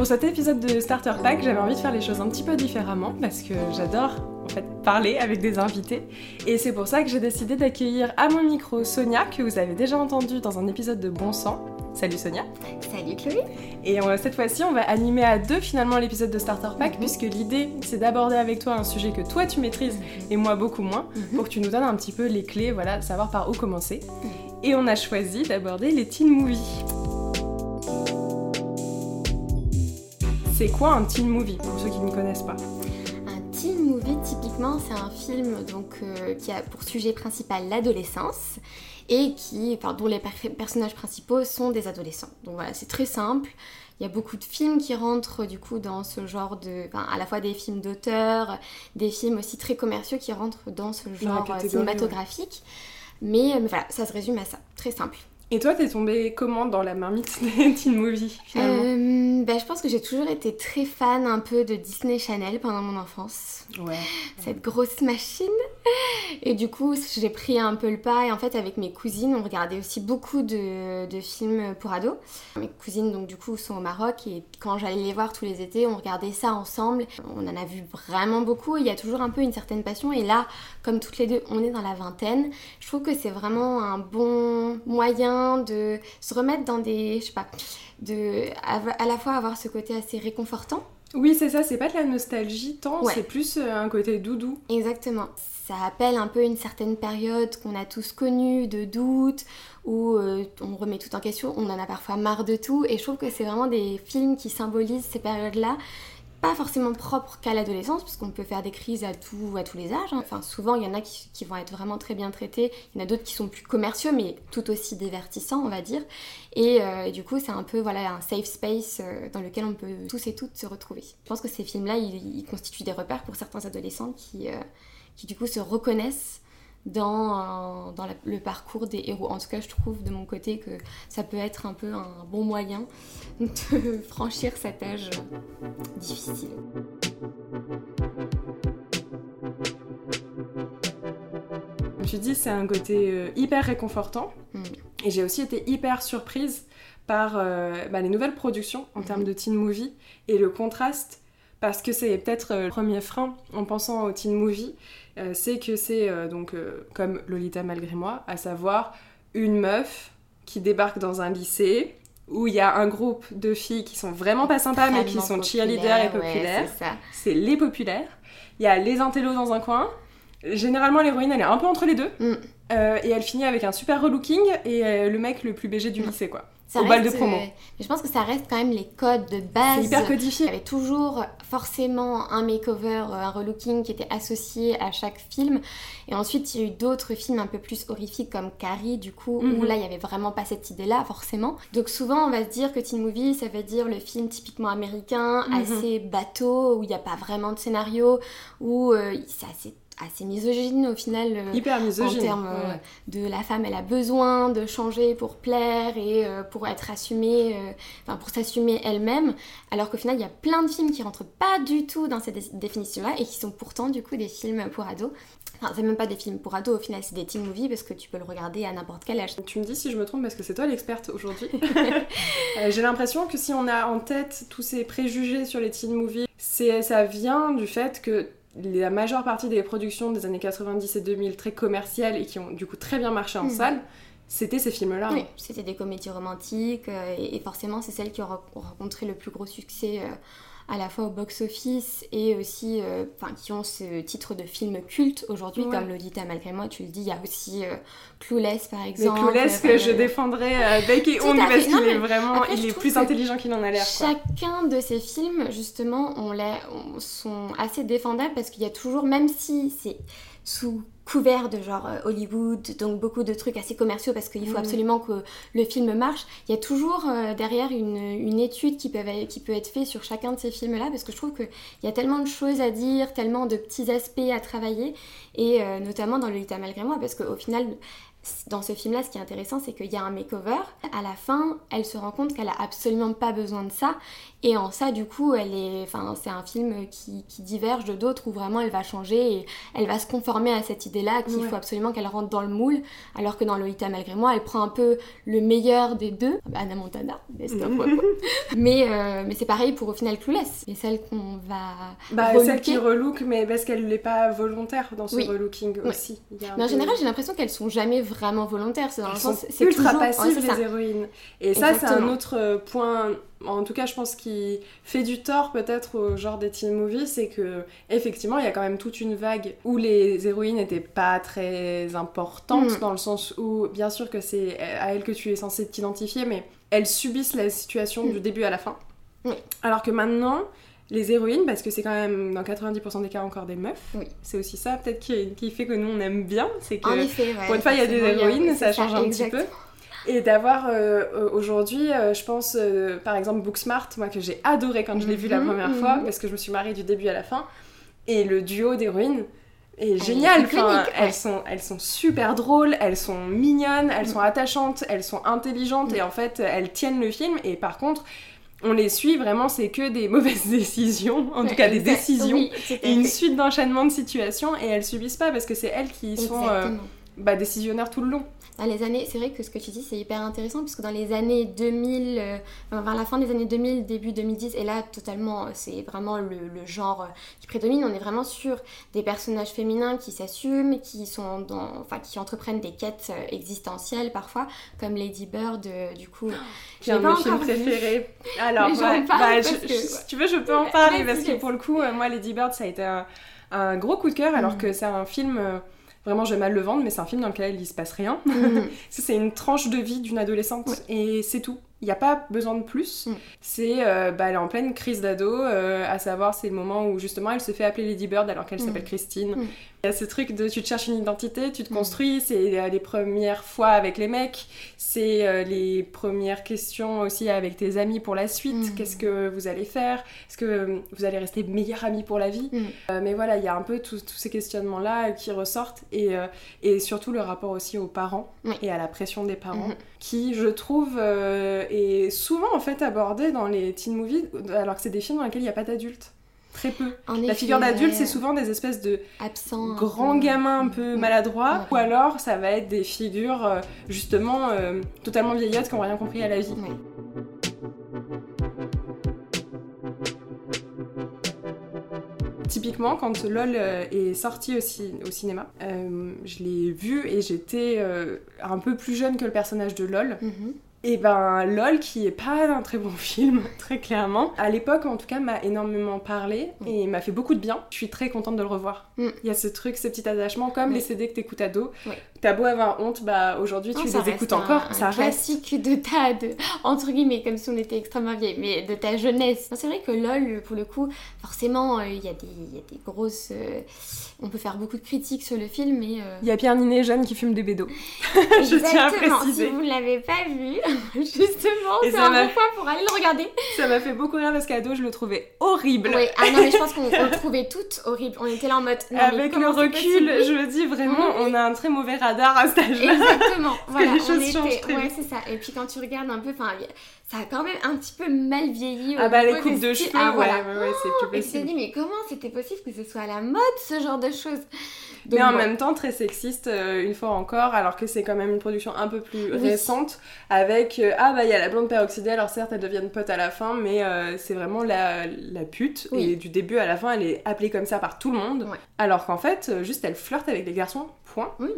Pour cet épisode de Starter Pack, j'avais envie de faire les choses un petit peu différemment parce que j'adore en fait parler avec des invités et c'est pour ça que j'ai décidé d'accueillir à mon micro Sonia que vous avez déjà entendu dans un épisode de Bon Sang. Salut Sonia. Salut Chloé. Et cette fois-ci, on va animer à deux finalement l'épisode de Starter Pack mhm. puisque l'idée c'est d'aborder avec toi un sujet que toi tu maîtrises et moi beaucoup moins mhm. pour que tu nous donnes un petit peu les clés, voilà, savoir par où commencer. Mhm. Et on a choisi d'aborder les teen movies. C'est quoi un teen movie pour ceux qui ne connaissent pas Un teen movie, typiquement, c'est un film donc, euh, qui a pour sujet principal l'adolescence et qui, enfin, dont les personnages principaux sont des adolescents. Donc voilà, c'est très simple. Il y a beaucoup de films qui rentrent du coup dans ce genre de. Enfin, à la fois des films d'auteur, des films aussi très commerciaux qui rentrent dans ce genre cinématographique. Mais, mais voilà, ça se résume à ça. Très simple. Et toi, t'es tombée comment dans la marmite teen finalement euh, ben, Je pense que j'ai toujours été très fan un peu de Disney Channel pendant mon enfance. Ouais. Cette grosse machine. Et du coup, j'ai pris un peu le pas. Et en fait, avec mes cousines, on regardait aussi beaucoup de, de, films pour ados. Mes cousines, donc du coup, sont au Maroc. Et quand j'allais les voir tous les étés, on regardait ça ensemble. On en a vu vraiment beaucoup. Il y a toujours un peu une certaine passion. Et là, comme toutes les deux, on est dans la vingtaine. Je trouve que c'est vraiment un bon moyen de se remettre dans des, je sais pas, de à la fois avoir ce côté assez réconfortant. Oui, c'est ça, c'est pas de la nostalgie tant, c'est plus euh, un côté doudou. Exactement. Ça appelle un peu une certaine période qu'on a tous connue de doute, où euh, on remet tout en question, on en a parfois marre de tout, et je trouve que c'est vraiment des films qui symbolisent ces périodes-là pas forcément propre qu'à l'adolescence, puisqu'on peut faire des crises à, tous les âges. Hein. Enfin, souvent, il y en a qui, vont être vraiment très bien traités, il y en a d'autres qui sont plus commerciaux, mais tout aussi divertissants, on va dire. Et, euh, du coup, c'est un peu voilà, un safe space euh, dans lequel on peut tous et toutes se retrouver. Je pense que ces films-là, ils, constituent des repères pour certains adolescents qui, euh, qui du coup, se reconnaissent dans, dans le parcours des héros. En tout cas, je trouve de mon côté que ça peut être un peu un bon moyen de franchir cet âge difficile. Tu dis c'est un côté euh, hyper réconfortant mm. et j'ai aussi été hyper surprise par euh, bah, les nouvelles productions en termes mm-hmm. de teen movie et le contraste parce que c'est peut-être euh, le premier frein en pensant au teen movie euh, c'est que c'est euh, donc euh, comme Lolita malgré moi, à savoir une meuf qui débarque dans un lycée où il y a un groupe de filles qui sont vraiment pas sympas mais qui sont cheerleaders et populaires. c'est les populaires. Il y a les intellos dans un coin. Généralement l'héroïne elle est un peu entre les deux. Mm. et elle finit avec un super relooking et le mec le plus BG du mm. lycée quoi au bal de promo. mais je pense que ça reste quand même les codes de base. C'est hyper codifié. Il y avait toujours forcément un makeover, euh, un relooking qui était associé à chaque film. Et ensuite, il y a eu d'autres films un peu plus horrifiques comme Carrie, du coup, où mhm. là, il y avait vraiment pas cette idée-là, forcément. Donc souvent, on va se dire que teen movie, ça veut dire le film typiquement américain, mhm. assez bateau, où il n'y a pas vraiment de scénario, où euh, c'est assez assez misogyne au final. Euh, Hyper misogyne. En termes euh, de la femme, elle a besoin de changer pour plaire et euh, pour être assumée, enfin pour s'assumer elle-même. Alors qu'au final, il y a plein de films qui rentrent pas du tout dans cette définition-là et qui sont pourtant du coup des films pour ados. Enfin, c'est même pas des films pour ados, au final, c'est des teen movies parce que tu peux le regarder à n'importe quel âge. Tu me dis si je me trompe parce que c'est toi l'experte aujourd'hui. J'ai l'impression que si on a en tête tous ces préjugés sur les teen movies, ça vient du fait que la majeure partie des productions des années 90 et 2000 très commerciales et qui ont du coup très bien marché en hmm. salle, c'était ces films-là. Oui, c'était des comédies romantiques euh, et, forcément c'est celles qui ont rencontré le plus gros succès euh, à la fois au box-office et aussi euh, qui ont ce titre de film culte aujourd'hui, comme Lolita malgré moi, tu le dis, il y a aussi euh, Clueless par exemple. Mais Clueless que je défendrai bec et ongle parce qu'il est vraiment, il est plus intelligent qu'il en a l'air. Chacun de ces films, justement, on, on sont assez défendables parce qu'il y a toujours, même si c'est sous couvert de genre euh, Hollywood, donc beaucoup de trucs assez commerciaux parce qu'il faut mm. absolument que le film marche. Il y a toujours euh, derrière une, une, étude qui peut, qui peut être faite sur chacun de ces films-là parce que je trouve qu'il y a tellement de choses à dire, tellement de petits aspects à travailler et euh, notamment dans Lolita malgré moi parce qu'au final dans ce film-là, ce qui est intéressant, c'est qu'il y a un makeover. À la fin, elle se rend compte qu'elle a absolument pas besoin de ça. Et en ça, du coup, elle est, enfin, c'est un film qui, diverge de d'autres où vraiment elle va changer et elle va se conformer à cette idée-là qu'il faut absolument qu'elle rentre dans le moule. Alors que dans Lolita, malgré moi, elle prend un peu le meilleur des deux. Anna Montana, mais euh, mais c'est pareil pour au final Clueless. Et celle qu'on va. Bah, celle qui relook, mais parce qu'elle n'est pas volontaire dans ce relooking aussi. mais en général, j'ai l'impression qu'elles sont jamais vraiment volontaires. C'est dans le sens, c'est ultra passives les héroïnes. Et ça, c'est un autre euh, point en tout cas, je pense qu'il fait du tort peut-être au genre des teen movies, c'est que effectivement, il y a quand même toute une vague où les héroïnes n'étaient pas très importantes, mm. dans le sens où, bien sûr que c'est à elles que tu es censé t'identifier, mais elles subissent la situation du mm. début à la fin. Alors que maintenant, les héroïnes, parce que c'est quand même dans 90% des cas encore des meufs, c'est aussi ça peut-être qui, fait que nous on aime bien, c'est que pour une fois il y a des héroïnes, ça change un petit peu. Et d'avoir euh, euh, aujourd'hui, euh, je pense par exemple Booksmart, moi que j'ai adoré quand je l'ai vu la mhm, première fois, mhm. parce que je me suis mariée du début à la fin, et le duo d'héroïnes est génial. Enfin, elles, sont, elles sont super drôles, elles sont mignonnes, elles mm. sont attachantes, elles sont intelligentes, et en fait elles tiennent le film, et par contre on les suit vraiment, c'est que des mauvaises décisions, en tout cas des décisions, et une suite d'enchaînements de situations, et elles subissent pas parce que c'est elles qui sont bah, décisionnaires tout le long les années, c'est vrai que ce que tu dis c'est hyper intéressant puisque dans les années 2000, euh, vers la fin des années 2000, début 2010, et là totalement c'est vraiment le, genre euh, qui prédomine, on est vraiment sur des personnages féminins qui s'assument, qui sont dans, enfin qui entreprennent des quêtes euh, existentielles parfois, comme Lady Bird du coup. J'ai un de mes films préférés. Alors, bah, si tu veux, je peux en parler parce que pour le coup, moi Lady Bird ça a été un, gros coup de cœur alors mm. que c'est un film Vraiment, je vais mal le vendre, mais c'est un film dans lequel il se passe rien. Mm. c'est une tranche de vie d'une adolescente et c'est tout. Il n'y a pas besoin de plus. Mm. C'est, euh, bah, elle est en pleine crise d'ado, euh, à savoir, c'est le moment où justement elle se fait appeler Lady Bird alors qu'elle mm. s'appelle Christine. Il y a ce truc de tu te cherches une identité, tu te construis, c'est euh, les premières fois avec les mecs, c'est les premières questions aussi avec tes amis pour la suite. Qu'est-ce que vous allez faire Est-ce que vous allez rester meilleurs amis pour la vie? Mais voilà, il y a un peu tous ces questionnements-là qui ressortent et, et surtout le rapport aussi aux parents et à la pression des parents mm-hmm. Qui, je trouve, est souvent en fait abordé dans les teen movies, alors que c'est des films dans lesquels il n'y a pas d'adultes. Très peu. la figure d'adulte, c'est souvent des espèces de grands gamins un peu maladroits, ou alors ça va être des figures euh, justement euh, totalement vieillottes qui n'ont rien compris à la vie. Typiquement, quand LOL euh, est sorti aussi au cinéma, je l'ai vu et j'étais un peu plus jeune que le personnage de LOL. Mhm. Et ben LOL, qui est pas un très bon film, très clairement, à l'époque en tout cas m'a énormément parlé mm. et m'a fait beaucoup de bien. Je suis très contente de le revoir. Mm. Il y a ce truc, ce petit attachement, comme les CD que t'écoutes à dos. T'as beau avoir honte, bah aujourd'hui tu les écoutes encore. ça un classique de ta, de, entre guillemets, comme si on était extrêmement vieille, mais de ta jeunesse. C'est vrai que LOL, pour le coup, forcément, euh, il y, a des grosses. Euh, on peut faire beaucoup de critiques sur le film, mais. Euh, il y a Pierre Ninet jeune qui fume des bédos. Je tiens à préciser. Si vous ne l'avez pas vu, justement, c'est un bon point pour aller le regarder. Ça m'a fait beaucoup rire parce qu'à dos, je le trouvais horrible. Oui, ah non, mais je pense qu'on le trouvait toutes horribles. On était là en mode. Avec le recul, je me dis vraiment, on a un très mauvais radar à cet âge-là. Exactement. voilà, les choses on était... Ouais, c'est ça. Et puis quand tu regardes un peu, enfin ça a quand même un petit peu mal vieilli. Ah bah les coupes de cheveux, ah, ouais, ouais, ouais, c'est plus possible. Et tu te dis, mais comment c'était possible que ce soit à la mode, ce genre de choses? Mais en même temps, très sexiste, euh, une fois encore, alors que c'est quand même une production un peu plus récente, avec, euh, ah bah il y a la blonde peroxydée, alors certes, elle devient pote à la fin, mais euh, c'est vraiment la, la pute, et du début à la fin, elle est appelée comme ça par tout le monde, alors qu'en fait, juste, elle flirte avec les garçons, point. Oui.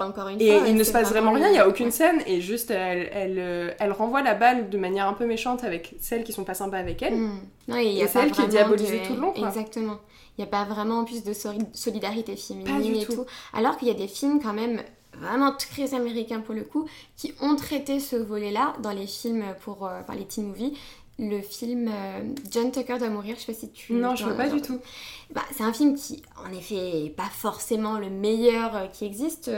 Encore une et il ne se passe vraiment rien, il n'y a aucune scène, et juste elle, elle, euh, elle, renvoie la balle de manière un peu méchante avec celles qui sont pas sympas avec elle. Hmm. et, y a celle qui est diabolisée tout le long. Exactement. Il n'y a pas vraiment plus de solidarité féminine et tout. Alors qu'il y a des films quand même vraiment très américains pour le coup, qui ont traité ce volet-là dans les films pour euh, les teen movies le film euh, John Tucker doit mourir, je sais pas si tu... Non, je vois pas du tout. Bah, c'est un film qui, en effet, est pas forcément le meilleur euh, qui existe.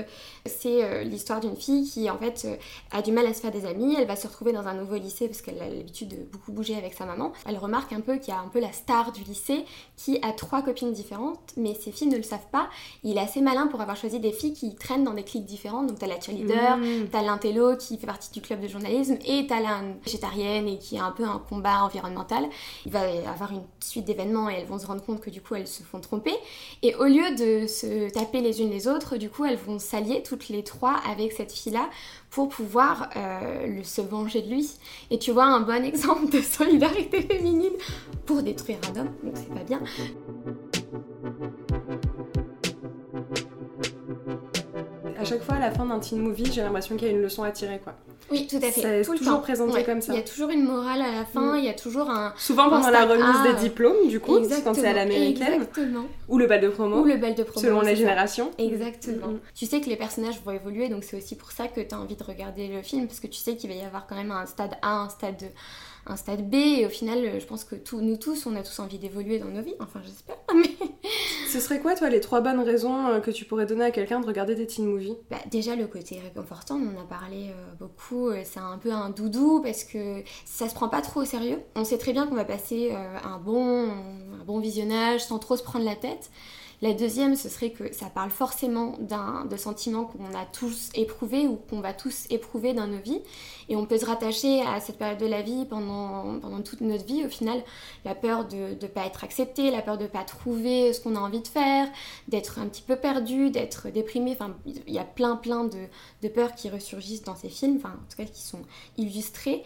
C'est euh, l'histoire d'une fille qui, en fait, a du mal à se faire des amis. Elle va se retrouver dans un nouveau lycée parce qu'elle a l'habitude de beaucoup bouger avec sa maman. Elle remarque un peu qu'il y a un peu la star du lycée qui a trois copines différentes, mais ces filles ne le savent pas. Il est assez malin pour avoir choisi des filles qui traînent dans des cliques différentes. Donc t'as la cheerleader, mmh. t'as l'intello qui fait partie du club de journalisme et t'as la végétarienne et qui a un peu un combat environnemental. Il va y avoir une suite d'événements et elles vont se rendre compte que du coup elles se font tromper. Et au lieu de se taper les unes les autres, du coup elles vont s'allier toutes les trois avec cette fille-là pour pouvoir euh, se venger de lui. Et tu vois un bon exemple de solidarité féminine pour détruire un homme, donc c'est pas bien. À chaque fois, à la fin d'un teen movie, j'ai l'impression qu'il y a une leçon à tirer, quoi. Oui, tout à fait. C'est toujours présenté comme ça. Il y a toujours une morale à la fin, mm. il y a toujours un. Souvent pendant la remise des diplômes, du coup, quand c'est à l'américaine. Exactement. Ou le bal de promo. Ou le bal de promo. Selon les générations. Exactement. Mm, mm. Tu sais que les personnages vont évoluer, donc c'est aussi pour ça que tu as envie de regarder le film, parce que tu sais qu'il va y avoir quand même un stade A, un stade 2 un stade B et au final je pense que nous tous on a tous envie d'évoluer dans nos vies. Enfin j'espère mais ce serait quoi toi les trois bonnes raisons euh, que tu pourrais donner à quelqu'un de regarder des teen movies? Bah, déjà le côté réconfortant on en a parlé euh, beaucoup euh, c'est un peu un doudou parce que ça se prend pas trop au sérieux. On sait très bien qu'on va passer un bon un bon visionnage sans trop se prendre la tête la deuxième, ce serait que ça parle forcément d'un de sentiments qu'on a tous éprouvés ou qu'on va tous éprouver dans nos vies. Et on peut se rattacher à cette période de la vie pendant, pendant toute notre vie. Au final, la peur de ne pas être accepté, la peur de ne pas trouver ce qu'on a envie de faire, d'être un petit peu perdu, d'être déprimé. Enfin, il y a plein plein de, de peurs qui ressurgissent dans ces films, enfin en tout cas qui sont illustrés.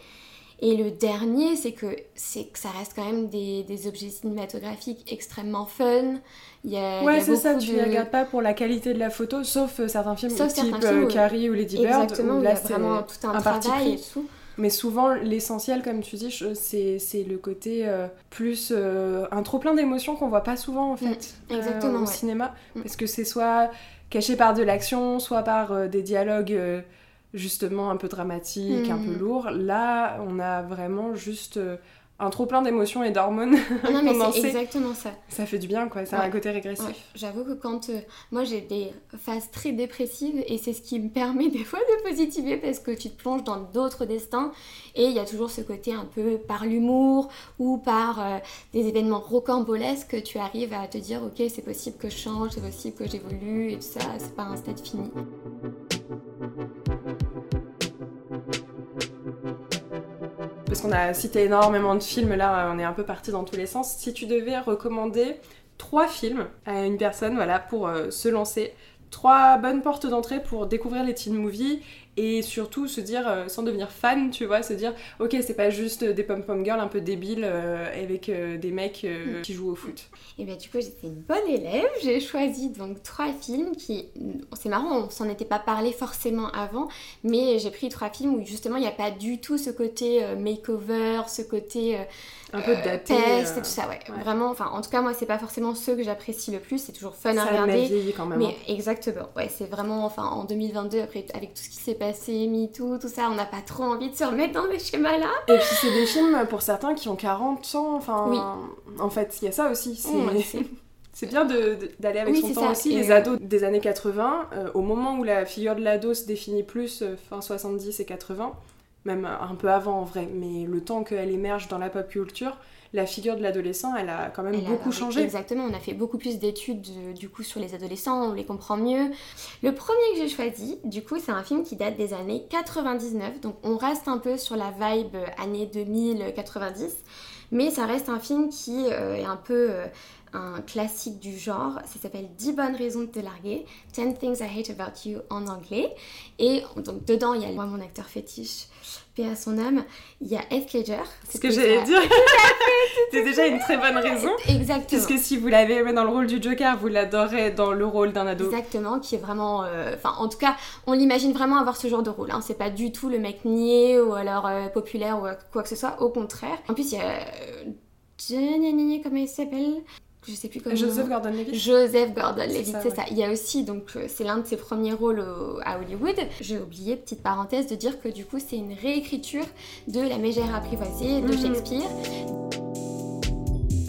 Et le dernier, c'est que, c'est que ça reste quand même des, des objets cinématographiques extrêmement fun. Il y a, ouais, c'est ça, tu ne regardes pas pour la qualité de la photo, sauf euh, certains films type euh, Carrie ou Lady Bird. Exactement, où là, il y a vraiment tout un, travail et tout. Mais souvent, l'essentiel, comme tu dis, c'est le côté euh, plus un trop plein d'émotions qu'on voit pas souvent en fait mm, exactement, au cinéma. Mm. Parce que c'est soit caché par de l'action, soit par des dialogues justement un peu dramatiques, un peu mm. lourds. Là, on a vraiment juste un trop plein d'émotions et d'hormones ah non mais c'est exactement ça. Ça fait du bien quoi. Ça a un côté régressif. J'avoue que quand euh, moi j'ai des phases très dépressives et c'est ce qui me permet des fois de positiver parce que tu te plonges dans d'autres destins et il y a toujours ce côté un peu par l'humour ou par euh, des événements rocambolesques que tu arrives à te dire ok c'est possible que je change c'est possible que j'évolue et tout ça c'est pas un stade fini parce qu'on a cité énormément de films, là on est un peu parti dans tous les sens. Si tu devais recommander trois films à une personne, voilà, pour euh, se lancer, trois bonnes portes d'entrée pour découvrir les teen movies et surtout se dire, euh, sans devenir fan, tu vois, se dire, ok, c'est pas juste des pom-pom girls un peu débiles euh, avec euh, des mecs mm. qui jouent au foot. Et bien du coup, j'étais une bonne élève, j'ai choisi donc trois films qui, c'est marrant, on s'en était pas parlé forcément avant, mais j'ai pris trois films où justement il n'y a pas du tout ce côté makeover, ce côté un peu daté, test et tout ça, ouais. Vraiment, enfin, en tout cas, moi, c'est pas forcément ceux que j'apprécie le plus, c'est toujours fun à regarder. quand même. Mais hein. exactement, ouais, c'est vraiment, enfin, en 2022, après, avec tout ce qui s'est passé, MeToo, tout ça, on n'a pas trop envie de se remettre dans les schémas-là. Et puis, c'est des films pour certains qui ont 40 ans, enfin. Oui. En fait, il y a ça aussi. C'est. bien d'aller avec son temps aussi. Les ados des années 80, euh, au moment où la figure de l'ado se définit plus, euh, fin 70 et 80, même un peu avant en vrai, mais le temps qu'elle émerge dans la pop culture, la figure de l'adolescent, elle a quand même beaucoup changé. Exactement, on a fait beaucoup plus d'études euh, du coup sur les adolescents, on les comprend mieux. Le premier que j'ai choisi, du coup, c'est un film qui date des années 99, donc on reste un peu sur la vibe euh, années 2000-90, mais ça reste un film qui euh, est un peu un classique du genre. Ça s'appelle 10 bonnes raisons de te larguer, 10 things I hate about you en anglais. Et donc dedans, il y a moi, mon acteur fétiche, paix à son âme. Il y a Heath Ledger. C'est ce que j'allais dire. C'est déjà une très bonne raison. Exactement. Puisque si vous l'avez aimé dans le rôle du Joker, vous l'adorez dans le rôle d'un ado. Exactement, qui est vraiment. Euh, enfin, en tout cas, on l'imagine vraiment avoir ce genre de rôle. Hein. C'est pas du tout le mec niais ou alors euh, populaire ou quoi que ce soit. Au contraire. En plus, il y a. Euh, comment il s'appelle? Je sais plus comment. Joseph Gordon-Levitt. Joseph Gordon-Levitt, c'est ça, Il y a aussi, donc euh, c'est l'un de ses premiers rôles à Hollywood. J'ai oublié, petite parenthèse, de dire que du coup c'est une réécriture de La Mégère apprivoisée de mhm. Shakespeare.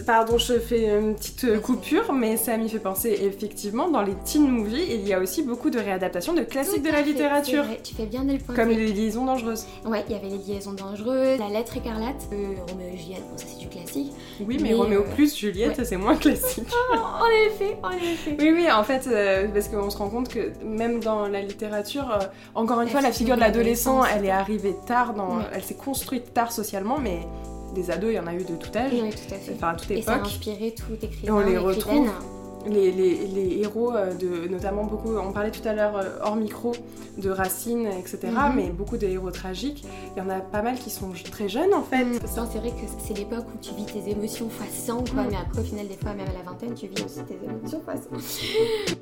Pardon, je fais une petite euh, coupure, mais ça m'y fait penser effectivement dans les teen movies, il y a aussi beaucoup de réadaptations de classiques de la littérature. tu fais bien de le Comme les liaisons dangereuses. Ouais, il y avait les liaisons dangereuses, la lettre écarlate, euh, Roméo et Juliette, bon ça c'est du classique. Oui, mais, Roméo euh, plus Juliette, c'est moins classique. en effet, en effet. Oui, oui, en fait, parce qu'on se rend compte que même dans la littérature, encore une fois, la figure de l'adolescent, elle est arrivée tard, dans... elle s'est construite tard socialement, mais des ados, il y en a eu de tout âge. Oui, tout à fait. Enfin, à toute époque. Et ça a inspiré tout écrivain. Et on les retrouve. Les, les, les, héros, euh, de, notamment beaucoup, on parlait tout à l'heure euh, hors micro de Racine, etc., mhm. mais beaucoup de héros tragiques, il y en a pas mal qui sont très jeunes en fait. Mm. C'est vrai que c'est l'époque où tu vis tes émotions fois 100, quoi, mm. mais après au final des fois, même à la vingtaine, tu vis aussi tes émotions fois 100.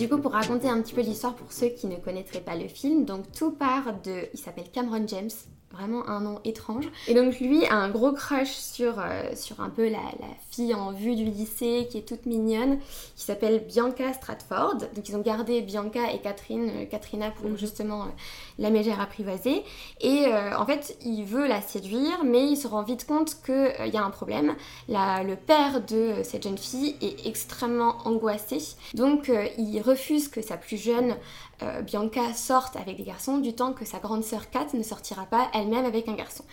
Du coup, pour raconter un petit peu l'histoire pour ceux qui ne connaîtraient pas le film, donc tout part de. Il s'appelle Cameron James, vraiment un nom étrange. Et donc lui a un gros crush sur, euh, sur un peu la, fille en vue du lycée qui est toute mignonne, qui s'appelle Bianca Stratford. Donc ils ont gardé Bianca et Catherine, euh, Katrina pour mhm. justement euh, la mégère apprivoisée. Et en fait, il veut la séduire, mais il se rend vite compte qu'il y a un problème. La, le père de cette jeune fille est extrêmement angoissé. Donc il refuse que sa plus jeune euh, Bianca sorte avec des garçons du temps que sa grande sœur Kat ne sortira pas elle-même avec un garçon.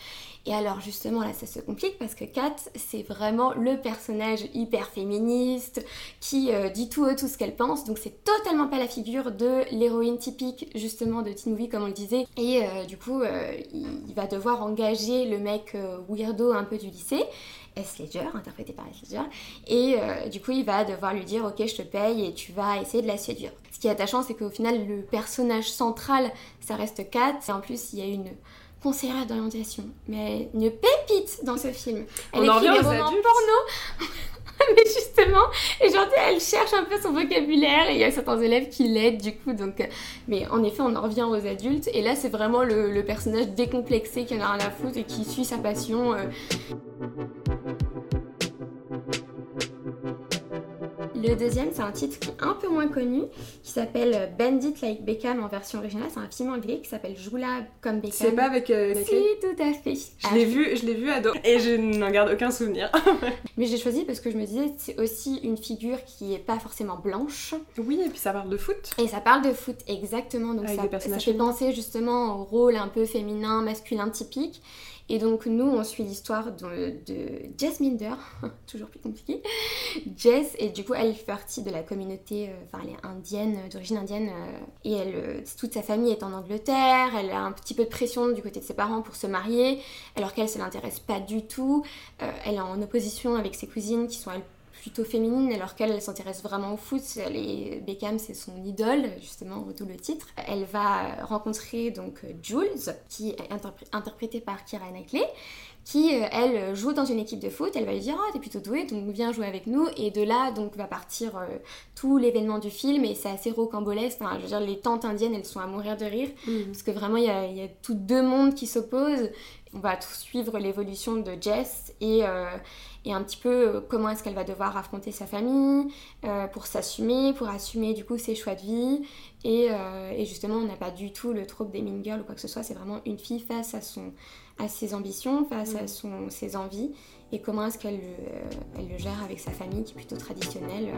Et alors justement là ça se complique parce que Kat c'est vraiment le personnage hyper féministe qui euh, dit tout tout ce qu'elle pense. Donc c'est totalement pas la figure de l'héroïne typique justement de teen movie comme on le disait. Et euh, du coup il, va devoir engager le mec weirdo un peu du lycée S. Ledger, interprété par S. Ledger, et du coup il va devoir lui dire ok je te paye et tu vas essayer de la séduire. Ce qui est attachant, c'est qu'au final, le personnage central, ça reste Kat. Et en plus, il y a une conseillère d'orientation, mais une pépite dans ce film. Elle écrit des romans porno. mais justement, et genre, elle cherche un peu son vocabulaire et il y a certains élèves qui l'aident du coup. Donc, euh, mais en effet, on en revient aux adultes. Et là, c'est vraiment le, personnage décomplexé qui en a rien à foutre et qui suit sa passion. Euh. Le deuxième, c'est un titre qui est un peu moins connu, qui s'appelle Bandit Like Beckham en version originale. C'est un film anglais qui s'appelle Joula comme Beckham. C'est pas avec. Euh, si, tout à fait. Je l'ai vu, je l'ai vu ado et je n'en garde aucun souvenir. Mais j'ai choisi parce que je me disais c'est aussi une figure qui est pas forcément blanche. Oui, et puis ça parle de foot. Et ça parle de foot exactement. Donc ça, ça fait penser justement au rôle un peu féminin, masculin typique. Et donc nous, on suit l'histoire de, Jess Minder, toujours plus compliqué. Jess, et du coup, elle fait partie de la communauté, euh, enfin, elle est indienne, d'origine indienne, euh, et elle, euh, toute sa famille est en Angleterre, elle a un petit peu de pression du côté de ses parents pour se marier, alors qu'elle, ça l'intéresse pas du tout. elle est en opposition avec ses cousines qui sont, elles, plutôt féminine alors qu'elle elle, s'intéresse vraiment au foot. Les Beckham c'est son idole justement d'où le titre. Elle va rencontrer donc Jules qui est interprétée par Kira Knightley qui euh, elle joue dans une équipe de foot, elle va lui dire "Ah, oh, t'es plutôt douée, donc viens jouer avec nous" et de là donc va partir euh, tout l'événement du film et c'est assez rocambolesque. Enfin, je veux dire les tantes indiennes, elles sont à mourir de rire mm. parce que vraiment il y a, y a tout deux mondes qui s'opposent. On va tout suivre l'évolution de Jess et euh, et un petit peu euh, comment est-ce qu'elle va devoir affronter sa famille euh, pour s'assumer, pour assumer du coup ses choix de vie. Et, et justement, on n'a pas du tout le trope des mean girls ou quoi que ce soit, c'est vraiment une fille face à, son, à ses ambitions, face à son, ses envies, et comment est-ce qu'elle elle le gère avec sa famille qui est plutôt traditionnelle.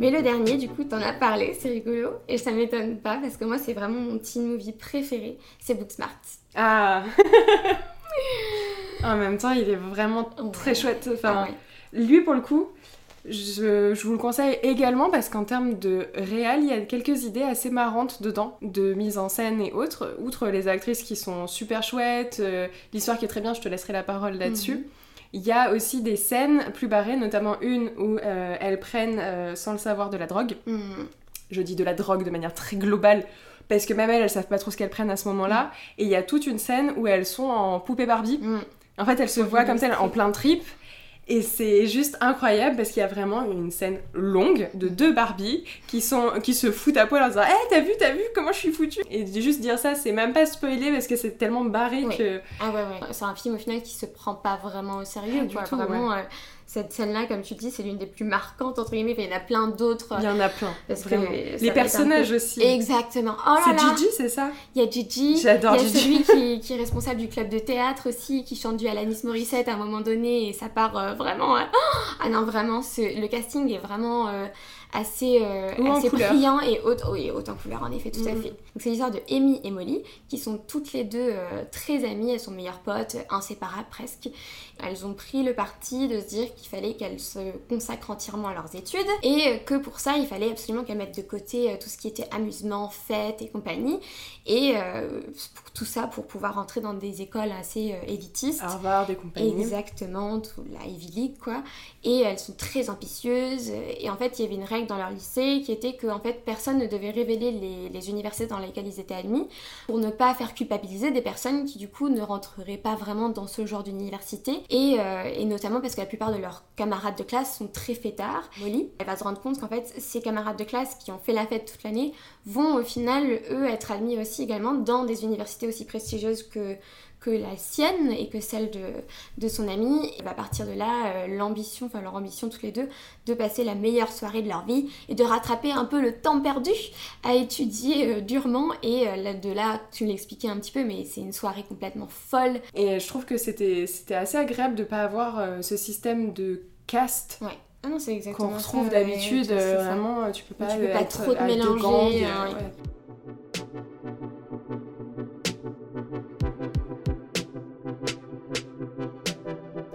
Mais le dernier, du coup, t'en as parlé, c'est rigolo. Et ça m'étonne pas parce que moi, c'est vraiment mon teen movie préféré. C'est Booksmart. Ah En même temps, il est vraiment très chouette. Enfin, ah lui, pour le coup, je, je, vous le conseille également parce qu'en termes de réal, il y a quelques idées assez marrantes dedans, de mise en scène et autres. Outre les actrices qui sont super chouettes, euh, l'histoire qui est très bien, je te laisserai la parole là-dessus. Mhm. Il y a aussi des scènes plus barrées, notamment une où euh, elles prennent euh, sans le savoir de la drogue. Mm. Je dis de la drogue de manière très globale parce que même elles, elles savent pas trop ce qu'elles prennent à ce moment-là. Mm. Et il y a toute une scène où elles sont en poupée Barbie. Mm. En fait, elles se voient comme telles en plein trip. Et c'est juste incroyable parce qu'il y a vraiment une scène longue de deux Barbie qui, sont, qui se foutent à poil en disant Hé, eh, t'as vu, t'as vu comment je suis foutue Et juste dire ça, c'est même pas spoiler parce que c'est tellement barré que. Ah ouais, ouais. C'est un film au final qui se prend pas vraiment au sérieux. du tout, vraiment, euh, cette scène-là, comme tu dis, c'est l'une des plus marquantes, entre guillemets. il y en a plein d'autres. Il y en a plein. Parce que les personnages aussi. Exactement. Oh c'est Gigi, c'est ça? Il y a Gigi. J'adore Gigi. Il y a celui qui, est responsable du club de théâtre aussi, qui chante du Alanis Morissette à un moment donné, et ça part euh, vraiment. Hein. ah non, vraiment, le casting est vraiment. Euh, assez, euh, assez brillant et haute, haute en couleur en effet, tout à mm. fait. c'est l'histoire de Amy et Molly qui sont toutes les deux euh, très amies, elles sont meilleures potes, inséparables presque. Elles ont pris le parti de se dire qu'il fallait qu'elles se consacrent entièrement à leurs études et que pour ça il fallait absolument qu'elles mettent de côté euh, tout ce qui était amusement, fête et compagnie et tout ça pour pouvoir entrer dans des écoles assez élitistes. Harvard et compagnie. Exactement, tout la Ivy League quoi. Et elles sont très ambitieuses et en fait il y avait une règle dans leur lycée qui était que en fait personne ne devait révéler les, universités dans lesquelles ils étaient admis pour ne pas faire culpabiliser des personnes qui du coup ne rentreraient pas vraiment dans ce genre d'université et, euh, et, notamment parce que la plupart de leurs camarades de classe sont très fêtards. Molly, elle va se rendre compte qu'en fait ces camarades de classe qui ont fait la fête toute l'année vont au final eux être admis aussi également dans des universités aussi prestigieuses que que la sienne et que celle de, de son ami. Et à partir de là, euh, l'ambition, enfin leur ambition toutes les deux, de passer la meilleure soirée de leur vie et de rattraper un peu le temps perdu à étudier euh, durement. Et euh, de là, tu l'expliquais un petit peu, mais c'est une soirée complètement folle. Et je trouve que c'était assez agréable de pas avoir ce système de caste. Ouais. Ah non, c'est exactement Qu'on retrouve d'habitude, vraiment, tu peux pas, tu peux pas trop te mélanger.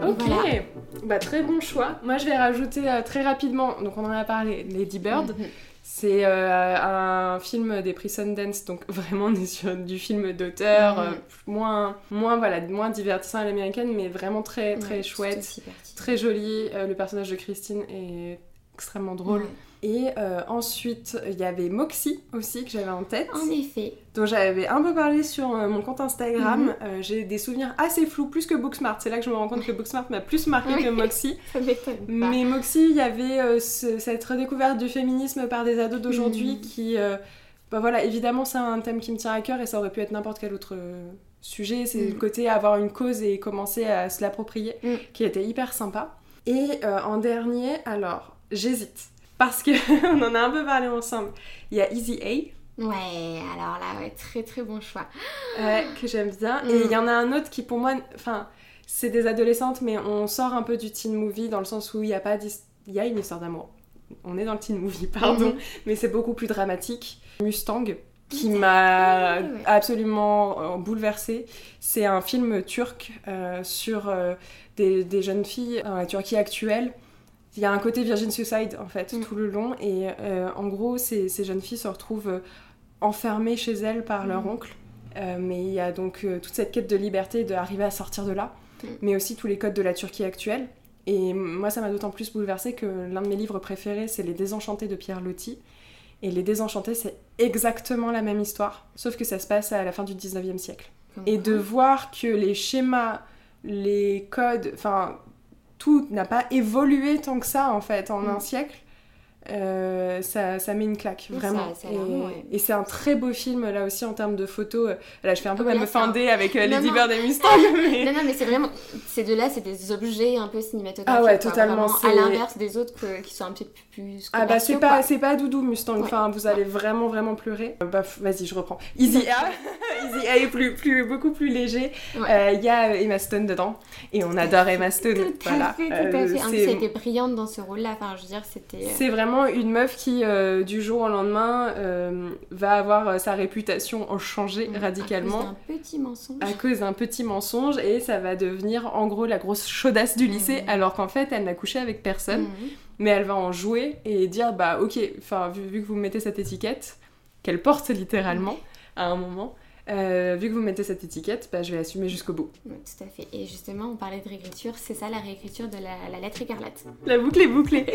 Ok, bah, très bon choix. Moi, je vais rajouter euh, très rapidement, donc on en a parlé, Lady Bird. Mhm. C'est euh, un film des prix Sundance, donc vraiment on est sur du film d'auteur, mhm. euh, moins, moins, voilà, moins divertissant à l'américaine, mais vraiment très, très chouette, très joli. le personnage de Christine est extrêmement drôle. Et euh, ensuite, il y avait Moxie aussi que j'avais en tête. En effet. Dont j'avais un peu parlé sur euh, mon compte Instagram. Mhm. Euh, j'ai des souvenirs assez flous, plus que Booksmart. C'est là que je me rends compte que Booksmart m'a plus marqué que Moxie. Ça m'étonne. Mais Moxie, il y avait cette redécouverte du féminisme par des ados d'aujourd'hui mhm. qui. bah voilà, évidemment, c'est un thème qui me tient à cœur et ça aurait pu être n'importe quel autre sujet. C'est le mhm. côté avoir une cause et commencer à se l'approprier qui était hyper sympa. Et en dernier, alors, j'hésite parce qu'on en a un peu parlé ensemble. Il y a Easy A. Ouais, alors là, ouais, très très bon choix. Ouais, que j'aime bien. Et il y en a un autre qui pour moi, enfin, c'est des adolescentes, mais on sort un peu du teen movie dans le sens où il y a pas, il y a une histoire d'amour. On est dans le teen movie, pardon, mhm. mais c'est beaucoup plus dramatique. Mustang, qui m'a absolument euh, bouleversée. C'est un film turc euh, sur euh, des, des, jeunes filles dans la Turquie actuelle il y a un côté Virgin Suicide en fait mm. tout le long. Et euh, en gros ces, ces, jeunes filles se retrouvent euh, enfermées chez elles par leur mm. oncle. Euh, mais il y a donc toute cette quête de liberté d'arriver à sortir de là. Mm. mais aussi tous les codes de la Turquie actuelle. Et moi ça m'a d'autant plus bouleversée que l'un de mes livres préférés c'est Les Désenchantés de Pierre Loti. Et Les Désenchantés c'est exactement la même histoire sauf que ça se passe à la fin du 19e siècle. Et de voir que les schémas les codes enfin tout n'a pas évolué tant que ça en fait en un mm. siècle. Euh, ça, ça, met une claque, vraiment. et, c'est un très beau film, là aussi, en termes de photos. Là, je fais un peu ah, me fender avec euh, Lady Bird et Mustang. Mais... Non, non, mais c'est vraiment... Ces deux-là, c'est des objets un peu cinématographiques. Ah ouais, totalement. à l'inverse des autres qui sont un petit peu plus... Ah bah, c'est pas, pas doudou, Mustang. Enfin, vous allez vraiment, vraiment pleurer. Euh, bah, vas-y, je reprends. Easy A. Easy A est plus, plus, beaucoup plus léger. Il y a Emma Stone dedans. Et on adore Emma Stone. Tout à fait, tout à fait. Elle était brillante dans ce rôle-là. Enfin, je veux dire, c'était... C'est vraiment une meuf qui, euh, du jour au lendemain, euh, va avoir euh, sa réputation changée radicalement. À cause d'un petit mensonge. À cause d'un petit mensonge, et ça va devenir en gros la grosse chaudasse du lycée, mhm. alors qu'en fait, elle n'a couché avec personne. Mhm. Mais elle va en jouer et dire, bah ok, enfin, vu, que vous mettez cette étiquette, qu'elle porte littéralement à un moment, vu que vous mettez cette étiquette, bah, je vais l'assumer jusqu'au bout. tout à fait. Et justement, on parlait de réécriture, c'est ça la réécriture de la, la lettre écarlate. La boucle est bouclée.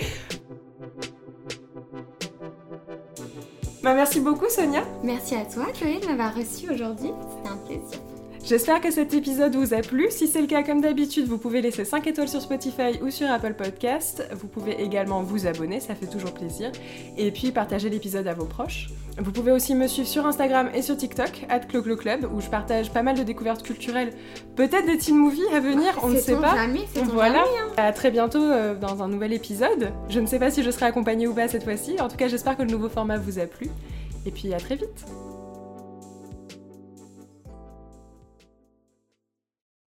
Bah, merci beaucoup Sonia. Merci à toi Chloé de m'avoir reçue aujourd'hui. C'était un plaisir. J'espère que cet épisode vous a plu. Si c'est le cas, comme d'habitude, vous pouvez laisser 5 étoiles sur Spotify ou sur Apple Podcast. Vous pouvez également vous abonner, ça fait toujours plaisir. Et puis partager l'épisode à vos proches. Vous pouvez aussi me suivre sur Instagram et sur TikTok, at Club, où je partage pas mal de découvertes culturelles, peut-être des teen movies à venir, on ne sait pas. Jamais, voilà. Jamais, hein. À très bientôt euh, dans un nouvel épisode. Je ne sais pas si je serai accompagnée ou pas cette fois-ci. En tout cas, j'espère que le nouveau format vous a plu. Et puis à très vite.